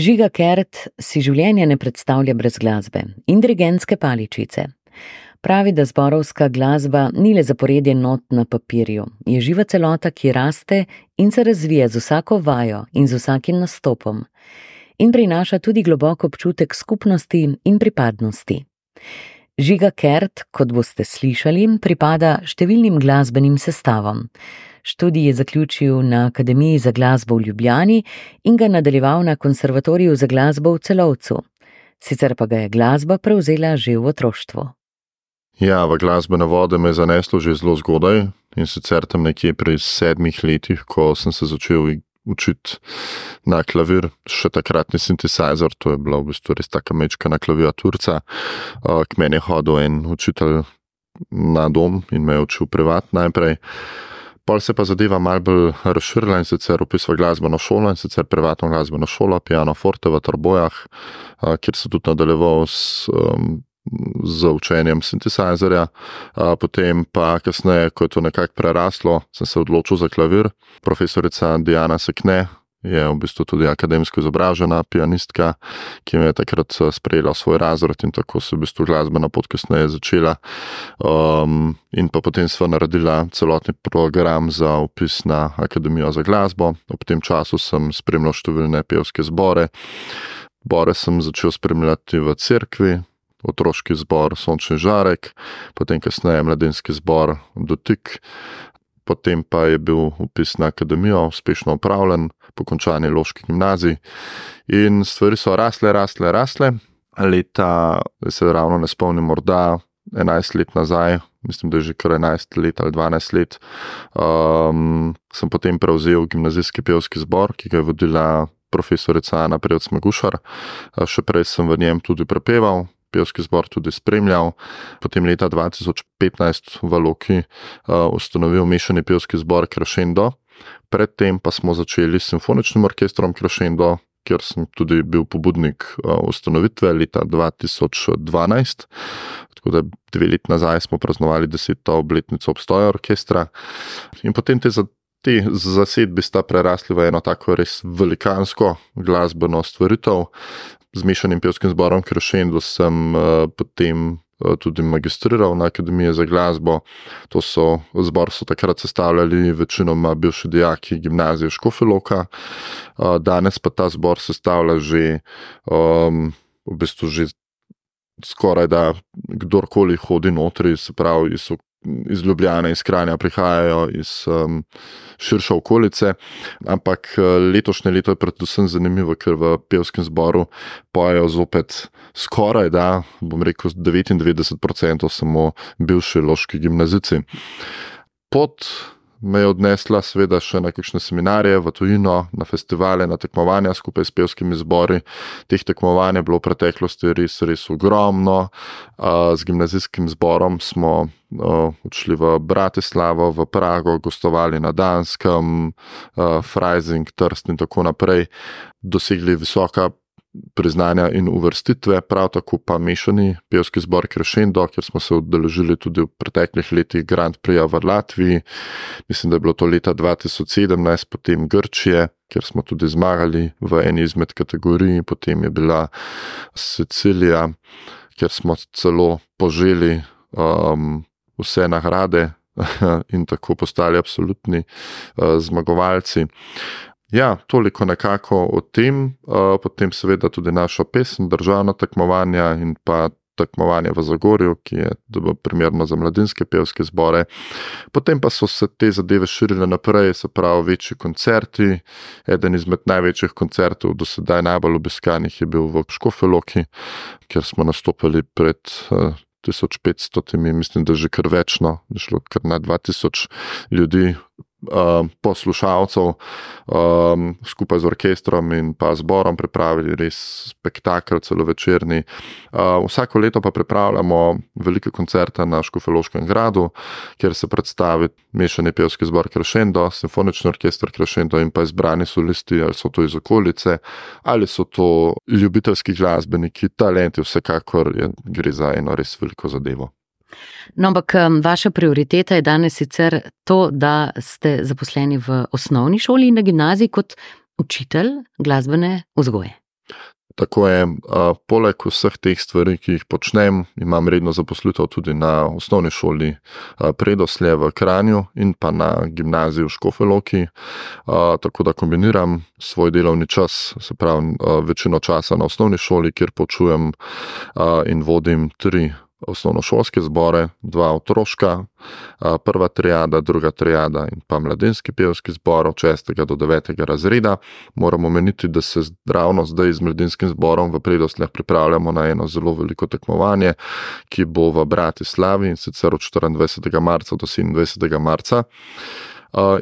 Žiga Kert si življenje ne predstavlja brez glasbe in dirigentske paličice. Pravi, da zborovska glasba ni le zaporedje not na papirju, je živa celota, ki raste in se razvija z vsako vajo in z vsakim nastopom. In prinaša tudi globok občutek skupnosti in pripadnosti. Žiga Kert, kot boste slišali, pripada številnim glasbenim sestavom. Študij je zaključil na Akademiji za glasbo v Ljubljani in ga nadaljeval na Konservatoriju za glasbo v Celovcu. Sicer pa ga je glasba prevzela že v otroštvu. Ja, v glasbene vode me je zaneslo že zelo zgodaj in sicer tam nekje pri sedmih letih, ko sem se začel učiti na klavir, še takratni sintetizer, to je bila v bistvu res taka mečka na klaviaturca. K meni je hodil en učitelj na dom in me je učil privat najprej. Pol se pa zadeva malce bolj razširila in sicer upisva glasbeno šolo in sicer privatno glasbeno šolo, piano forte v Trbojah, kjer se tudi nadaljeval s, um, z učenjem sintesajzerja. Potem pa kasneje, ko je to nekako preraslo, sem se odločil za klavir. Profesorica Diana Sekne, je v bistvu tudi akademsko izobražena pianistka, ki me je takrat sprejela v svoj razred in tako se je v bistvu glasbena pot kasneje začela. Um, in pa potem sva naredila celotni program za upis na Akademijo za glasbo. Ob tem času sem spremljal številne pevske zbore. Bore sem začel spremljati v cerkvi, otroški zbor Sončni žarek, potem kasneje mladinski zbor Dotik, potem pa je bil upis na akademijo uspešno upravljen, po končani loški gimnaziji. In stvari so rasle, rasle, rasle. Leta, da se ravno ne spomnim, morda 11 let nazaj, mislim, da je že kar 11 let ali 12 let, um, sem potem prevzel gimnazijski pevski zbor, ki ga je vodila profesorica Ana Prejc Megušar. Še prej sem v njem tudi prepeval, pevski zbor tudi spremljal. Potem leta 2015 v Loki uh, ustanovil mešani pevski zbor Krašendo. Predtem pa smo začeli s simfoničnim orkestrom Krašendo, kjer sem tudi bil pobudnik uh, ustanovitve leta 2012. Tako da dve leti nazaj smo praznovali deseto obletnico obstoja orkestra. In potem te za. Ti zasedbi sta prerasli v eno tako res velikansko glasbeno stvaritev, z mešanim pevskim zborom Kršendo sem uh, potem uh, tudi magistriral na Akademiji za glasbo. To so zbor so takrat sestavljali večinoma bivši dijaki gimnazije Škofiloka, uh, danes pa ta zbor sestavlja že um, v bistvu že. Skoraj da kdorkoli hodi notri, se pravi, so iz Ljubljana, iz Kranja, prihajajo iz um, širše okolice. Ampak uh, letošnje leto je predvsem zanimivo, ker v pevskem zboru pojejo zopet skoraj da, bom rekel, 99% samo bivši loški gimnazici. Pot me je odnesla, seveda, še na kakšne seminarije v tujino, na festivale, na tekmovanja skupaj s pevskimi zbori. Teh tekmovanj je bilo v preteklosti res, res ogromno. Z gimnazijskim zborom smo odšli v Bratislavo, v Prago, gostovali na Danskem, Freising, Trst in tako naprej. Dosegli visoka priznanja in uvrstitve, prav tako pa mešani pevski zbor Krešendo, kjer smo se udeležili tudi v preteklih letih Grand Prix v Latviji. Mislim, da je bilo to leta 2017, potem Grčije, kjer smo tudi zmagali v eni izmed kategorij, potem je bila Sicilija, kjer smo celo poželi um, vse nagrade. In tako postali absolutni uh, zmagovalci. Ja, toliko nekako o tem, potem seveda tudi naša pesem, državna tekmovanja in pa tekmovanje v Zagorju, ki je primerno za mladinske pevske zbore. Potem pa so se te zadeve širile naprej, se pravi večji koncerti. Eden izmed največjih koncertov, do sedaj najbolj obiskanih, je bil v Škofeloki, kjer smo nastopili pred. 1500, mislim, da že kar večno, da je šlo kar na 2000 ljudi, poslušalcev, um, skupaj z orkestrom in pa zborom, pripravili res spektakel, celo večerni. Uh, vsako leto pa pripravljamo velike koncerte na Škofeloškem gradu, kjer se predstavi mešani pevski zbor Krešendo, simfonični orkester Krešendo in pa izbrani solisti, ali so to iz okolice, ali so to ljubiteljski glasbeniki, talenti, vsekakor je, gre za eno res veliko zadevo. No, ampak vaša prioriteta je danes sicer to, da ste zaposleni v osnovni šoli in na gimnaziji kot učitelj glasbene vzgoje. Tako je, poleg vseh teh stvari, ki jih počnem, imam redno zaposlitev tudi na osnovni šoli Predoslje v Kranju in pa na gimnaziji v Škofeloki. Tako da kombiniram svoj delovni čas, se pravi, večino časa na osnovni šoli, kjer počujem in vodim tri osnovnošolske zbore, dva otroška, prva triada, druga triada in pa mladinski pevski zbor od 6. do 9. razreda. Moramo meniti, da se ravno zdaj z mladinskim zborom v predostljah pripravljamo na eno zelo veliko tekmovanje, ki bo v Bratislavi in sicer od 24. marca do 27. marca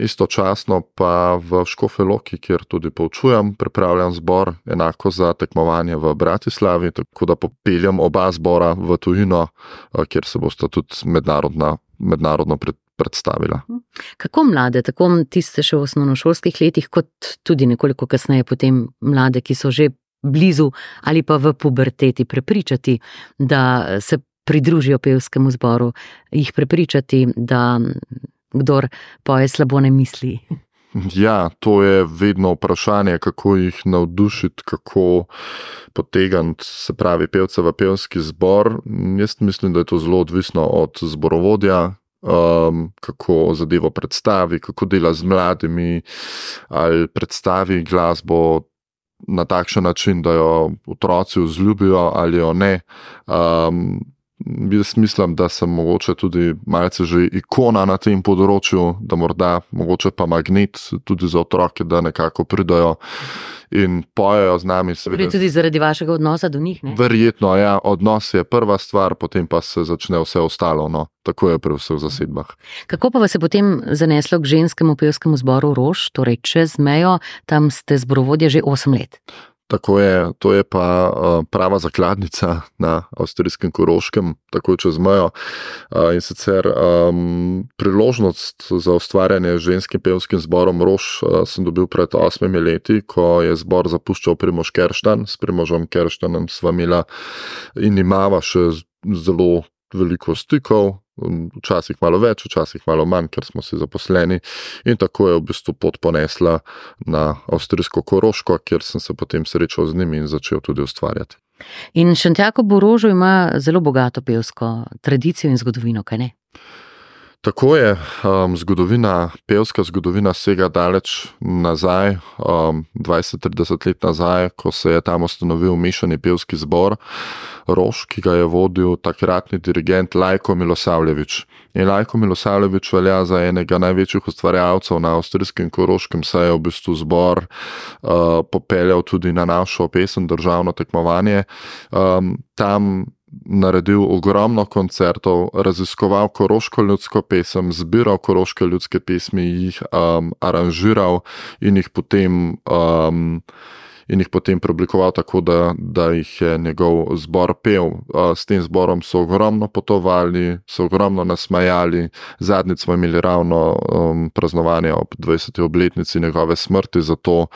istočasno pa v Škofeloki, kjer tudi poučujem, pripravljam zbor enako za tekmovanje v Bratislavi, tako da popeljam oba zbora v tujino, kjer se bosta tudi mednarodno pred. Predstavila. Kako mlade, tako tiste še v osnovnošolskih letih, kot tudi nekoliko kasneje, potem mlade, ki so že blizu ali pa v puberteti, prepričati, da se pridružijo pevskemu zboru, jih prepričati, da kdor poje slabo ne misli. Ja, to je vedno vprašanje, kako jih navdušiti, kako potegniti, se pravi, pevce v pevski zbor. Jaz mislim, da je to zelo odvisno od zborovodja, um, kako zadevo predstavi, kako dela z mladimi, ali predstavi glasbo na takšen način, da jo otroci vzljubijo ali jo ne. Um, Jaz mislim, da sem mogoče tudi malce že ikona na tem področju, da morda mogoče pa magnet tudi za otroke, da nekako pridajo in pojejo z nami. Seveda tudi zaradi vašega odnosa do njih. Ne? Verjetno, ja, odnos je prva stvar, potem pa se začne vse ostalo. No. Tako je pri vseh zasedbah. Kako pa vas je potem zaneslo k ženskemu pevskemu zboru Rož, torej čez mejo, tam ste zborovodje že 8 let? Tako je, to je pa uh, prava zakladnica na avstrijskem Koroškem, tako čez mejo. Uh, in sicer um, priložnost za ustvarjanje ženskim pevskim zborom Rož uh, sem dobil pred osmimi leti, ko je zbor zapuščal Primož Kerštan, s Primožom Kerštanom sva imela in imava še zelo veliko stikov, včasih malo več, včasih malo manj, ker smo si zaposleni. In tako je v bistvu pot ponesla na avstrijsko Koroško, kjer sem se potem srečal z njimi in začel tudi ustvarjati. In Šantjako Borožo ima zelo bogato pevsko tradicijo in zgodovino, kaj ne? Tako je, um, zgodovina, pevska zgodovina sega daleč nazaj, um, 20-30 let nazaj, ko se je tam ustanovil mešani pevski zbor Rož, ki ga je vodil takratni dirigent Lajko Milosavljevič. In Lajko Milosavljevič velja za enega največjih ustvarjalcev na avstrijskem Koroškem, saj je v bistvu zbor uh, popeljal tudi na našo pesem državno tekmovanje. Um, tam naredil ogromno koncertov, raziskoval koroško ljudsko pesem, zbiral koroške ljudske pesmi, jih um, aranžiral in jih potem. Um, In jih potem preoblikoval tako, da, da jih je njegov zbor pel. S tem zborom so ogromno potovali, so ogromno nasmajali. Zadnjič smo imeli ravno um, praznovanje ob 20. obletnici njegove smrti, zato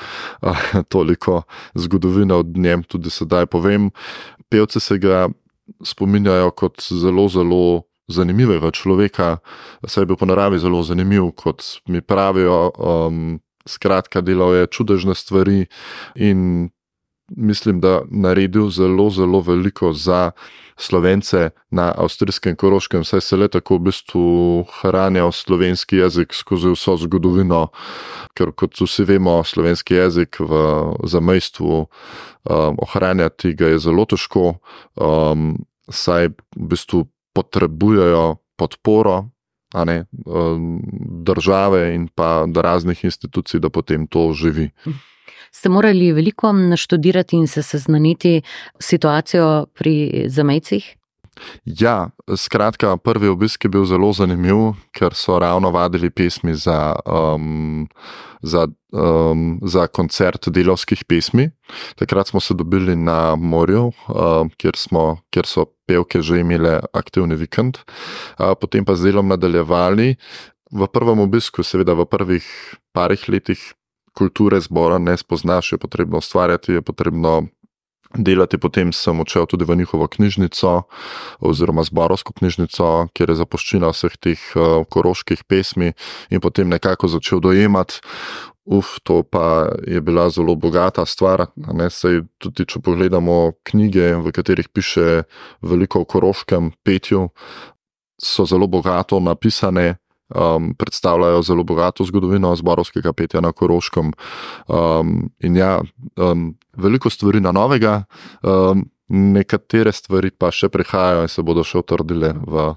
uh, toliko zgodovine od njem tudi sedaj povem. Pevce se ga spominjajo kot zelo, zelo zanimivega človeka, saj je bil po naravi zelo zanimiv, kot mi pravijo. Um, skratka, delal je čudežne stvari in mislim, da naredil zelo, zelo veliko za. Slovence na avstrijskem Koroškem, saj se le tako v bistvu hranijo slovenski jezik skozi vso zgodovino, ker kot vsi vemo, slovenski jezik v zamejstvu um, ohranjati ga je zelo težko, um, saj v bistvu potrebujejo podporo ne, um, države in pa raznih institucij, da potem to živi. Ste morali veliko naštudirati in se seznaniti s situacijo pri zamejcih? Ja, skratka, prvi obisk je bil zelo zanimiv, ker so ravno vadili pesmi za, um, za, um, za koncert delovskih pesmi. Takrat smo se dobili na morju, um, kjer, smo, kjer so pevke že imele aktivni vikend, uh, potem pa z delom nadaljevali. V prvem obisku, seveda v prvih parih letih kulture zbora, ne spoznaš, je potrebno ustvarjati, je potrebno delati. Potem sem odšel tudi v njihovo knjižnico, oziroma zborovsko knjižnico, kjer je zapuščina vseh teh uh, koroških pesmi, in potem nekako začel dojemati uf, to pa je bila zelo bogata stvar. Sej, tudi če pogledamo knjige, v katerih piše veliko o koroškem petju, so zelo bogato napisane. Um, predstavljajo zelo bogato zgodovino zborovskega petja na Koroškem. Um, in ja, um, veliko stvari na novega, um, nekatere stvari pa še prihajajo in se bodo še utrdile v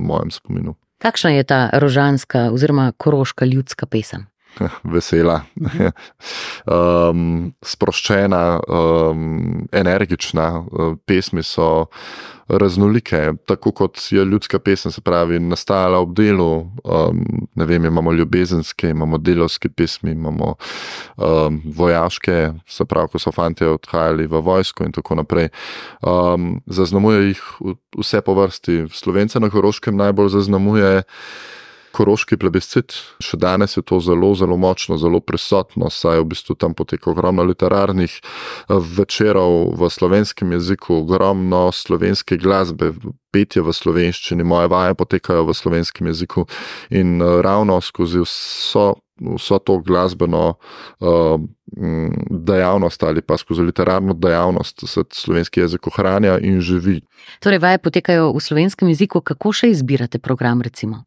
mojem spominu. Kakšna je ta rožanska oziroma koroška ljudska pesem? vesela, um, sproščena, um, energična. Uh, pesmi so raznolike, tako kot je ljudska pesem, se pravi, nastajala ob delu. Um, ne vem, imamo ljubezenske, imamo delovske pesmi, imamo um, vojaške, se pravi, ko so fanti odhajali v vojsko in tako naprej. Um, zaznamuje jih vse po vrsti. Slovence na Horoškem najbolj zaznamuje koroški plebiscit. Še danes je to zelo, zelo močno, zelo prisotno, saj v bistvu tam poteka ogromno literarnih eh, večerov v slovenskem jeziku, ogromno slovenske glasbe, petje v slovenščini, moje vaje potekajo v slovenskem jeziku in eh, ravno skozi vso. Vso to glasbeno uh, dejavnost ali pa skozi literarno dejavnost se slovenski jezik ohranja in živi. Torej, vaje potekajo v slovenskem jeziku, kako še izbirate program? Recimo?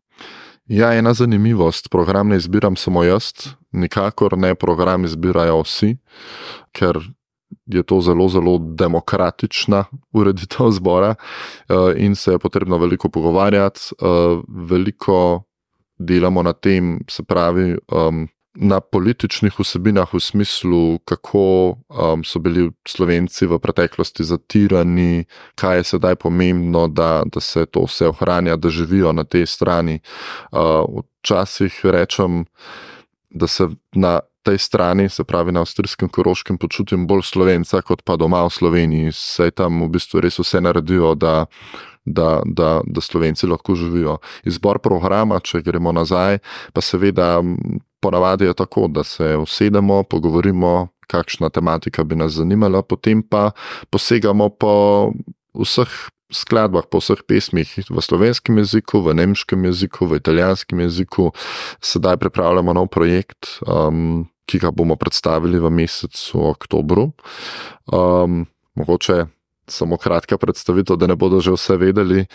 Ja, ena zanimivost. Program ne izbiram samo jaz, nikakor ne program izbirajo vsi, ker je to zelo, zelo demokratična ureditev zbora eh, in se je potrebno veliko pogovarjati, eh, veliko delamo na tem, se pravi, na političnih vsebinah, v smislu, kako um, so bili Slovenci v preteklosti zatirani, kaj je sedaj pomembno, da, da se to vse ohranja, da živijo na tej strani. Uh, včasih rečem, da se na tej strani, se pravi na avstrijskem koroškem, počutim bolj slovenca kot pa doma v Sloveniji. Saj tam v bistvu res vse naredijo, da. Da, da, da Slovenci lahko živijo. Izbor programa, če gremo nazaj, pa seveda ponavadi je tako, da se usedemo, pogovorimo, kakšna tematika bi nas zanimala, potem pa posegamo po vseh skladbah, po vseh pesmih v slovenskem jeziku, v nemškem jeziku, v italijanskem jeziku. Sedaj pripravljamo nov projekt, um, ki ga bomo predstavili v mesecu oktobru. Um, mogoče samo kratka predstavitev, da ne bodo že vse vedeli.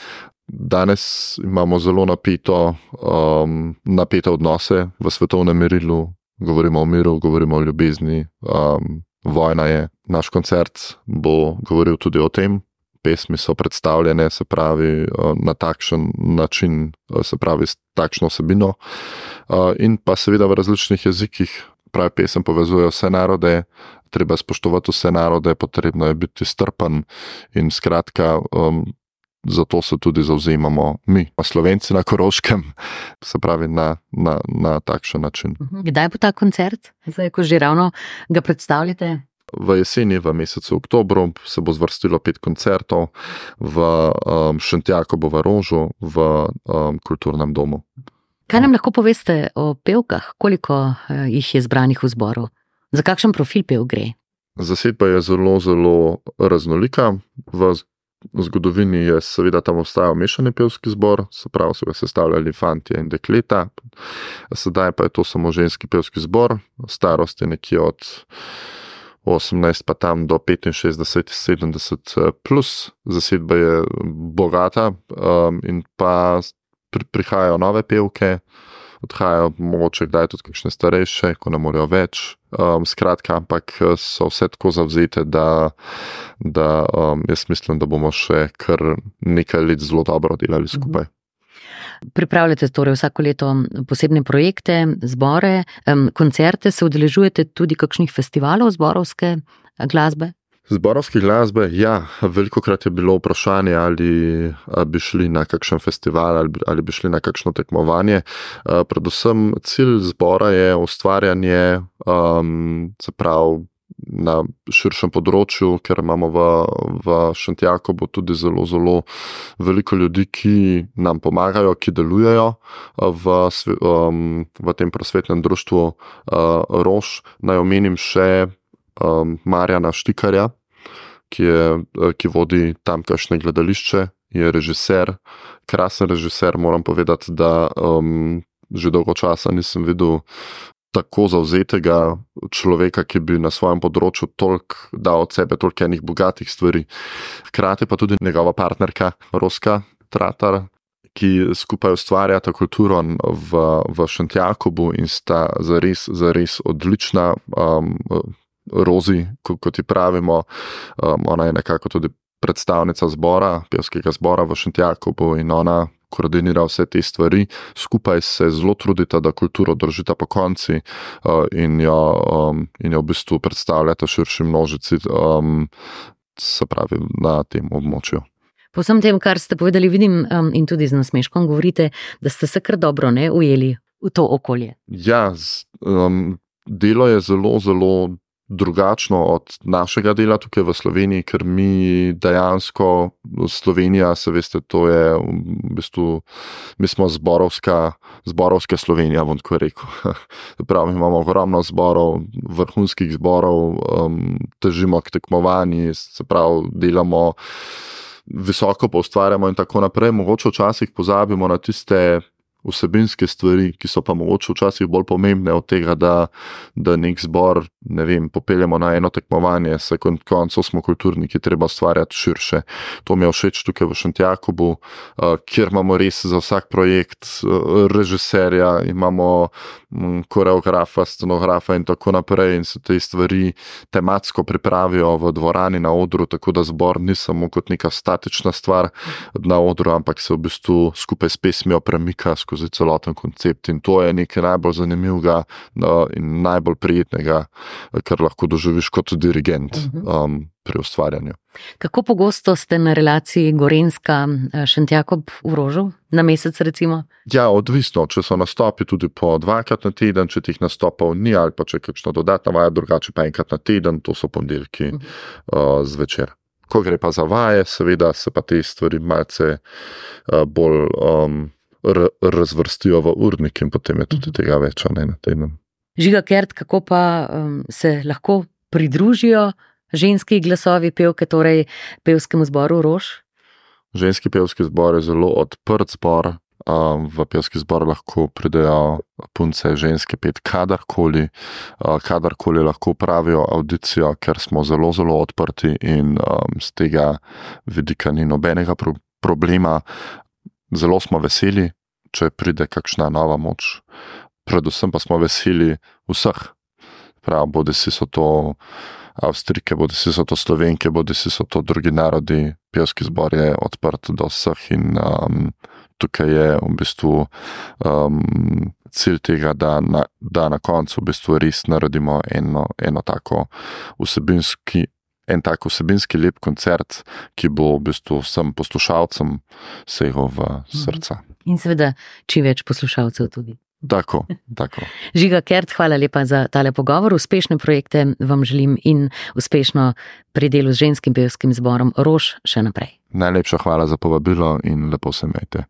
Danes imamo zelo napito, um, napete odnose v svetovnem merilu, govorimo o miru, govorimo o ljubezni, um, vojna je. Naš koncert bo govoril tudi o tem. Pesmi so predstavljene, se pravi, uh, na takšen način, uh, se pravi, s takšno osebino, uh, in pa seveda v različnih jezikih. Pravi pesem povezuje vse narode, treba spoštovati vse narode, potrebno je biti strpen in skratka, um, zato se tudi zauzemamo mi, pa slovenci na Koroškem, se pravi na, na, na takšen način. Mhm. Kdaj bo ta koncert, zdaj ko že ravno ga predstavljate? V jeseni, v mesecu oktobru, se bo zvrstilo pet koncertov v um, Šentjakobu v Rožu, v um, kulturnem domu. Kaj nam lahko poveste o pevkah, koliko uh, jih je zbranih v zboru? Za kakšen profil pev gre? Zasedba je zelo, zelo raznolika. V zgodovini je seveda tam obstajal mešani pevski zbor, se pravi, so ga sestavljali fanti in dekleta, sedaj pa je to samo ženski pevski zbor, starost je nekje od 18 pa tam do 65, 70 plus, zasedba je bogata um, in pa pri, prihajajo nove pevke odhajajo, mogoče kdaj tudi kakšne starejše, ko ne morejo več. Um, skratka, ampak eh, so vse tako zavzete, da, da um, jaz mislim, da bomo še kar nekaj let zelo dobro delali mhm. skupaj. Pripravljate torej vsako leto posebne projekte, zbore, koncerte, se udeležujete tudi kakšnih festivalov zborovske glasbe? Zborovske glasbe, ja, veliko krat je bilo vprašanje, ali bi šli na kakšen festival ali, ali bi šli na kakšno tekmovanje. Predvsem cilj zbora je ustvarjanje, um, se pravi, na širšem področju, ker imamo v, v Šantjakobu tudi zelo, zelo veliko ljudi, ki nam pomagajo, ki delujejo v, um, v tem prosvetnem društvu uh, Rož. Naj omenim še um, Marjana Štikarja, ki, je, eh, ki vodi tamkajšnje gledališče, je režiser, krasen režiser. Moram povedati, da um, že dolgo časa nisem videl tako zauzetega človeka, ki bi na svojem področju toliko dal od sebe, toliko enih bogatih stvari. Hkrati pa tudi njegova partnerka, Roska Tratar, ki skupaj ustvarjata kulturo v, v Šantjakobu in sta zares, zares odlična. Um, Rozi, kot ji pravimo, um, ona je nekako tudi predstavnica zbora, pevskega zbora v Šantjakobu in ona koordinira vse te stvari, skupaj se zelo trudita, da kulturo držita po konci uh, in, jo, um, in jo v bistvu predstavljata širši množici, um, se pravi, na tem območju. Po vsem tem, kar ste povedali, vidim um, in tudi z nasmeškom govorite, da ste se kar dobro ne, ujeli v to okolje. Ja, z, um, delo je zelo, zelo drugačno od našega dela tukaj v Sloveniji, ker mi dejansko, Slovenija, se veste, to je v bistvu, mi smo zborovska, zborovska Slovenija, bom tako rekel. Pravi, imamo ogromno zborov, vrhunskih zborov, um, težimo k tekmovanju, se pravi, delamo. Visoko pa ustvarjamo, in tako naprej. Mogoče včasih pozabimo na tiste vsebinske stvari, ki so pa mogoče včasih bolj pomembne od tega, da, da nek zbor, ne vem, popeljemo na eno tekmovanje, se kot konco smo kulturniki, treba stvarjati širše. To mi je všeč tukaj v Šantjakobu, uh, kjer imamo res za vsak projekt uh, režiserja, imamo koreografa, scenografa in tako naprej in se te stvari tematsko pripravijo v dvorani na odru, tako da zbor ni samo kot neka statična stvar na odru, ampak se v bistvu skupaj s pesmijo premika skozi celoten koncept. In to je nekaj najbolj zanimivega no, in najbolj prijetnega, kar lahko doživiš kot dirigent mhm. um, pri ustvarjanju. Kako pogosto ste na relaciji Gorenska, eh, Šentjakob v Rožu, na mesec recimo? Ja, odvisno, če so nastopi tudi po dvakrat na teden, če teh nastopov ni ali pa če je kakšno dodatna vaja, drugače pa enkrat na teden, to so ponedeljki mhm. uh, zvečer. Ko gre pa za vaje, seveda se pa te stvari malce uh, bolj um, razvrstijo v urnik, in potem je tudi mhm. tega več, ne na teden. Žiga Kert, kako pa um, se lahko pridružijo ženski glasovi pevke, torej pevskemu zboru Rož? Ženski pevski zbor je zelo odprt zbor. Um, v pevski zbor lahko pridejo punce, ženske, pet, kadarkoli, uh, kadarkoli lahko pravijo audicijo, ker smo zelo, zelo odprti in um, z tega vidika ni nobenega pro problema zelo smo veseli, če pride kakšna nova moč. Predvsem pa smo veseli vseh. Prav, bodi si so to Avstrike, bodi si so to Slovenke, bodi si so to drugi narodi. Pevski zbor je odprt do vseh in um, tukaj je v bistvu um, cilj tega, da na, da na koncu v bistvu res naredimo eno, eno tako vsebinski en tak vsebinski lep koncert, ki bo v bistvu vsem poslušalcem segel v mhm. srca. In seveda, čim več poslušalcev tudi. Tako, tako. Žiga Kert, hvala lepa za tale pogovor. Uspešne projekte vam želim in uspešno pri delu z ženskim pevskim zborom Rož še naprej. Najlepša hvala za povabilo in lepo se imejte.